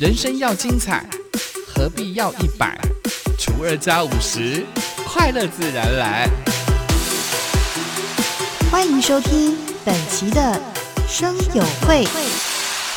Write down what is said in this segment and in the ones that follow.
人生要精彩，何必要一百除二加五十？快乐自然来。欢迎收听本期的生友会，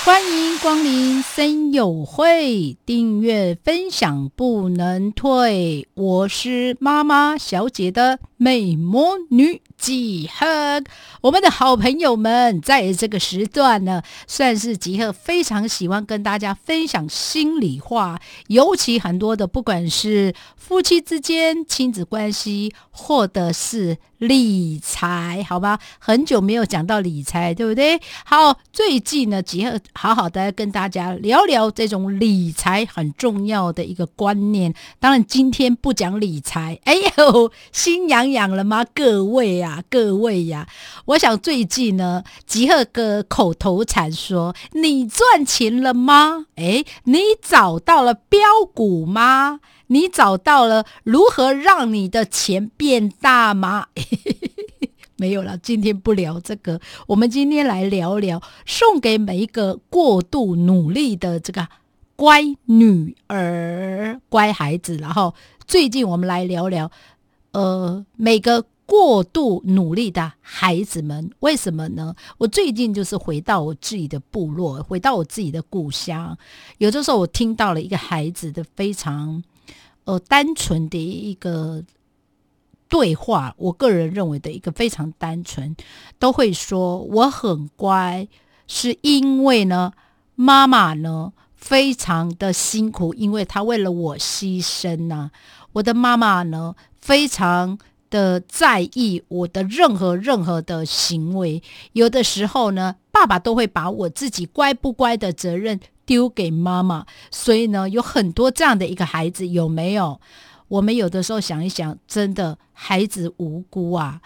欢迎光临生友会，订阅分享不能退。我是妈妈小姐的美魔女。集合，我们的好朋友们，在这个时段呢，算是集合非常喜欢跟大家分享心里话，尤其很多的，不管是夫妻之间、亲子关系，或者是理财，好吧？很久没有讲到理财，对不对？好，最近呢，集合好好的跟大家聊聊这种理财很重要的一个观念。当然，今天不讲理财，哎呦，心痒养了吗？各位啊！各位呀，我想最近呢，集合个口头禅说：“你赚钱了吗？哎，你找到了标股吗？你找到了如何让你的钱变大吗？” 没有了，今天不聊这个，我们今天来聊聊送给每一个过度努力的这个乖女儿、乖孩子。然后最近我们来聊聊，呃，每个。过度努力的孩子们，为什么呢？我最近就是回到我自己的部落，回到我自己的故乡。有的时候，我听到了一个孩子的非常呃单纯的一个对话，我个人认为的一个非常单纯，都会说我很乖，是因为呢妈妈呢非常的辛苦，因为她为了我牺牲呐。我的妈妈呢非常。的在意我的任何任何的行为，有的时候呢，爸爸都会把我自己乖不乖的责任丢给妈妈，所以呢，有很多这样的一个孩子，有没有？我们有的时候想一想，真的孩子无辜啊，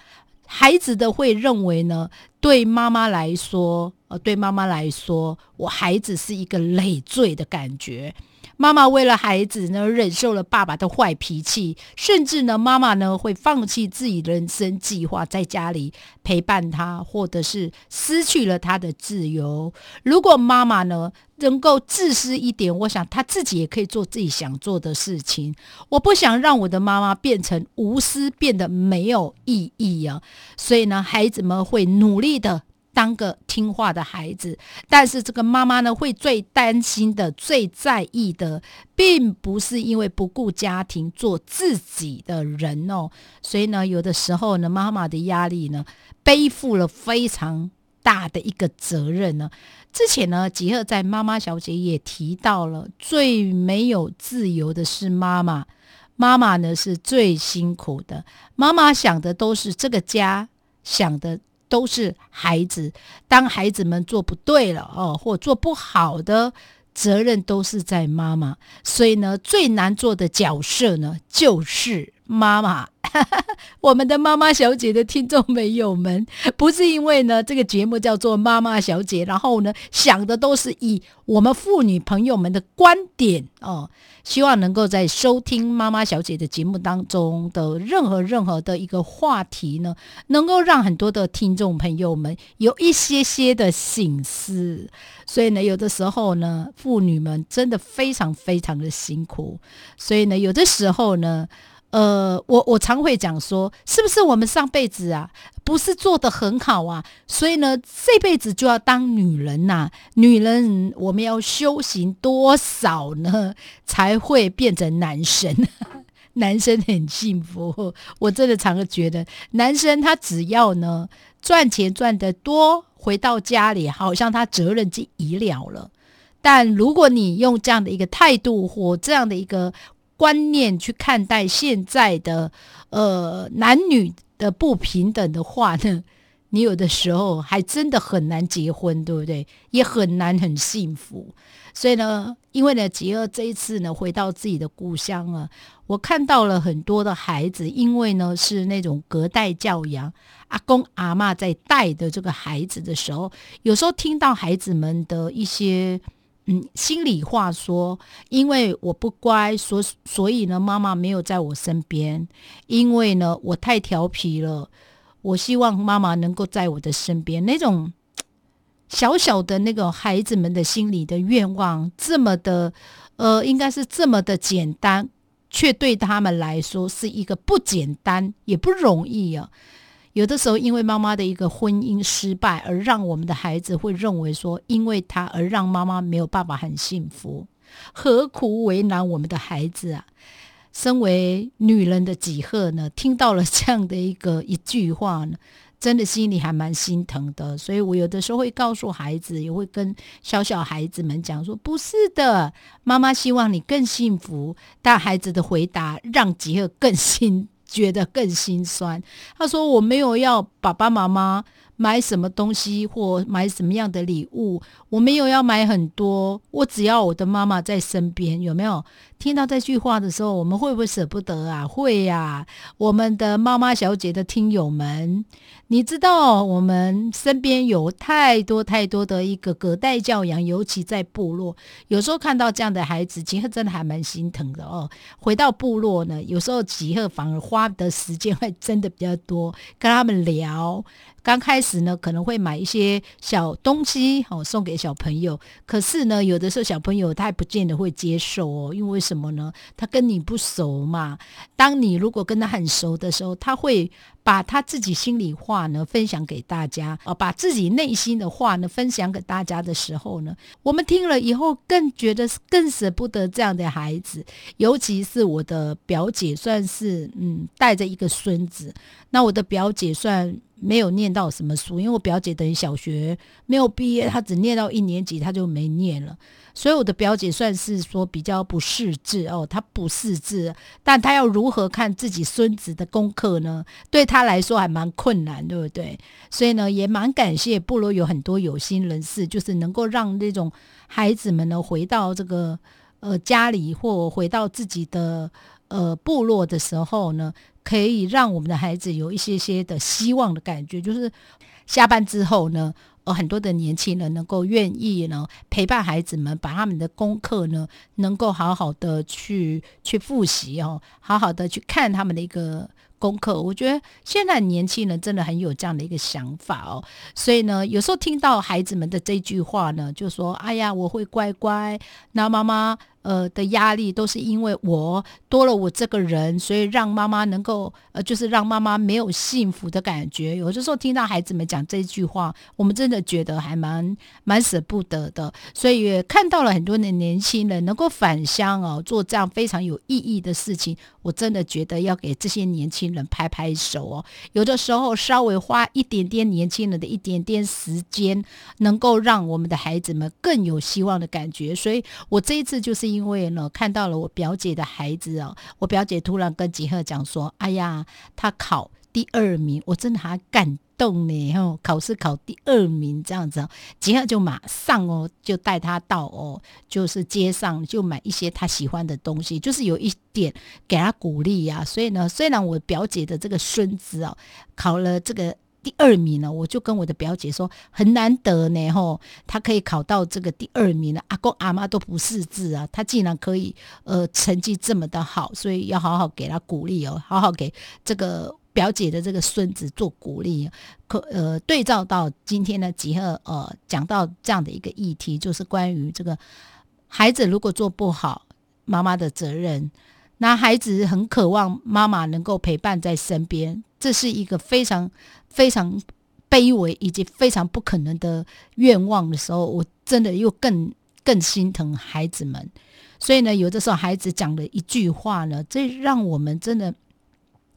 孩子的会认为呢，对妈妈来说，呃，对妈妈来说，我孩子是一个累赘的感觉。妈妈为了孩子呢，忍受了爸爸的坏脾气，甚至呢，妈妈呢会放弃自己人生计划，在家里陪伴他，或者是失去了他的自由。如果妈妈呢能够自私一点，我想她自己也可以做自己想做的事情。我不想让我的妈妈变成无私，变得没有意义啊！所以呢，孩子们会努力的。当个听话的孩子，但是这个妈妈呢，会最担心的、最在意的，并不是因为不顾家庭做自己的人哦。所以呢，有的时候呢，妈妈的压力呢，背负了非常大的一个责任呢。之前呢，吉赫在妈妈小姐也提到了，最没有自由的是妈妈，妈妈呢是最辛苦的，妈妈想的都是这个家，想的。都是孩子，当孩子们做不对了哦，或做不好的，责任都是在妈妈。所以呢，最难做的角色呢，就是妈妈。我们的妈妈小姐的听众朋友们，不是因为呢这个节目叫做妈妈小姐，然后呢想的都是以我们妇女朋友们的观点哦，希望能够在收听妈妈小姐的节目当中的任何任何的一个话题呢，能够让很多的听众朋友们有一些些的醒思。所以呢，有的时候呢，妇女们真的非常非常的辛苦。所以呢，有的时候呢。呃，我我常会讲说，是不是我们上辈子啊，不是做的很好啊？所以呢，这辈子就要当女人呐。女人，我们要修行多少呢，才会变成男生？男生很幸福，我真的常常觉得，男生他只要呢赚钱赚得多，回到家里好像他责任就已了了。但如果你用这样的一个态度或这样的一个，观念去看待现在的呃男女的不平等的话呢，你有的时候还真的很难结婚，对不对？也很难很幸福。所以呢，因为呢，吉儿这一次呢回到自己的故乡啊，我看到了很多的孩子，因为呢是那种隔代教养，阿公阿妈在带的这个孩子的时候，有时候听到孩子们的一些。嗯，心里话说，因为我不乖，所所以呢，妈妈没有在我身边。因为呢，我太调皮了。我希望妈妈能够在我的身边。那种小小的那个孩子们的心里的愿望，这么的，呃，应该是这么的简单，却对他们来说是一个不简单也不容易啊。有的时候，因为妈妈的一个婚姻失败，而让我们的孩子会认为说，因为他而让妈妈没有办法很幸福，何苦为难我们的孩子啊？身为女人的几何呢，听到了这样的一个一句话呢？真的心里还蛮心疼的，所以我有的时候会告诉孩子，也会跟小小孩子们讲说：“不是的，妈妈希望你更幸福。”但孩子的回答让吉尔更心觉得更心酸。他说：“我没有要爸爸妈妈。”买什么东西或买什么样的礼物，我没有要买很多，我只要我的妈妈在身边，有没有听到这句话的时候，我们会不会舍不得啊？会呀，我们的妈妈小姐的听友们，你知道我们身边有太多太多的一个隔代教养，尤其在部落，有时候看到这样的孩子，吉赫真的还蛮心疼的哦。回到部落呢，有时候吉赫反而花的时间会真的比较多，跟他们聊。刚开始呢，可能会买一些小东西哦，送给小朋友。可是呢，有的时候小朋友他还不见得会接受哦，因为什么呢？他跟你不熟嘛。当你如果跟他很熟的时候，他会。把他自己心里话呢分享给大家啊，把自己内心的话呢分享给大家的时候呢，我们听了以后更觉得更舍不得这样的孩子，尤其是我的表姐，算是嗯带着一个孙子。那我的表姐算没有念到什么书，因为我表姐等于小学没有毕业，她只念到一年级，她就没念了。所以我的表姐算是说比较不识字哦，她不识字，但她要如何看自己孙子的功课呢？对她来说还蛮困难，对不对？所以呢，也蛮感谢部落有很多有心人士，就是能够让那种孩子们呢回到这个呃家里或回到自己的呃部落的时候呢，可以让我们的孩子有一些些的希望的感觉，就是下班之后呢。有很多的年轻人能够愿意呢陪伴孩子们，把他们的功课呢能够好好的去去复习哦，好好的去看他们的一个功课。我觉得现在年轻人真的很有这样的一个想法哦，所以呢，有时候听到孩子们的这句话呢，就说：“哎呀，我会乖乖。”那妈妈。呃的压力都是因为我多了我这个人，所以让妈妈能够呃，就是让妈妈没有幸福的感觉。有的时候听到孩子们讲这句话，我们真的觉得还蛮蛮舍不得的。所以看到了很多的年轻人能够返乡哦，做这样非常有意义的事情，我真的觉得要给这些年轻人拍拍手哦。有的时候稍微花一点点年轻人的一点点时间，能够让我们的孩子们更有希望的感觉。所以我这一次就是。因因为呢，看到了我表姐的孩子哦，我表姐突然跟吉赫讲说：“哎呀，他考第二名，我真的还感动呢！哦，考试考第二名这样子，吉赫就马上哦，就带他到哦，就是街上就买一些他喜欢的东西，就是有一点给他鼓励呀。所以呢，虽然我表姐的这个孙子哦，考了这个。”第二名呢，我就跟我的表姐说，很难得呢，吼，他可以考到这个第二名了。阿公阿妈都不识字啊，他竟然可以呃成绩这么的好，所以要好好给他鼓励哦，好好给这个表姐的这个孙子做鼓励。可呃，对照到今天呢，吉赫呃讲到这样的一个议题，就是关于这个孩子如果做不好，妈妈的责任。那孩子很渴望妈妈能够陪伴在身边，这是一个非常非常卑微以及非常不可能的愿望的时候，我真的又更更心疼孩子们。所以呢，有的时候孩子讲的一句话呢，这让我们真的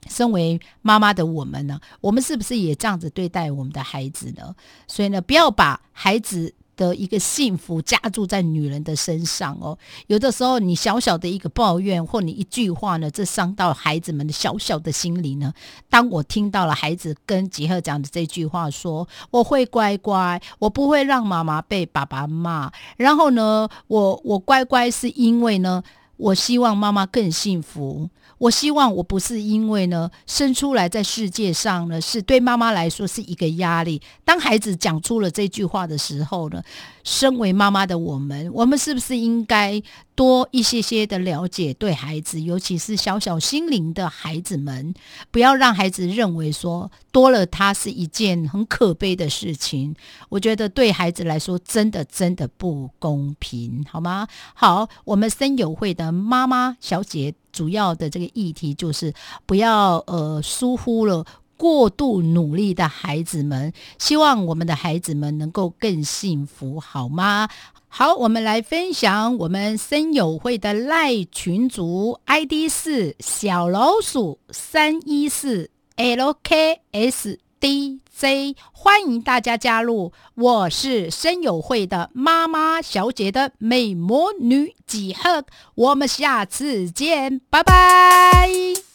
身为妈妈的我们呢，我们是不是也这样子对待我们的孩子呢？所以呢，不要把孩子。的一个幸福加注在女人的身上哦，有的时候你小小的一个抱怨或你一句话呢，这伤到孩子们的小小的心灵呢。当我听到了孩子跟吉赫讲的这句话，说我会乖乖，我不会让妈妈被爸爸骂，然后呢，我我乖乖是因为呢，我希望妈妈更幸福。我希望我不是因为呢生出来在世界上呢是对妈妈来说是一个压力。当孩子讲出了这句话的时候呢，身为妈妈的我们，我们是不是应该多一些些的了解对孩子，尤其是小小心灵的孩子们，不要让孩子认为说多了他是一件很可悲的事情。我觉得对孩子来说真的真的不公平，好吗？好，我们森友会的妈妈小姐主要的这个议题就是不要呃疏忽了。过度努力的孩子们，希望我们的孩子们能够更幸福，好吗？好，我们来分享我们森友会的赖群组 ID 是小老鼠三一四 LKS D J，欢迎大家加入。我是声友会的妈妈小姐的美魔女几何，我们下次见，拜拜。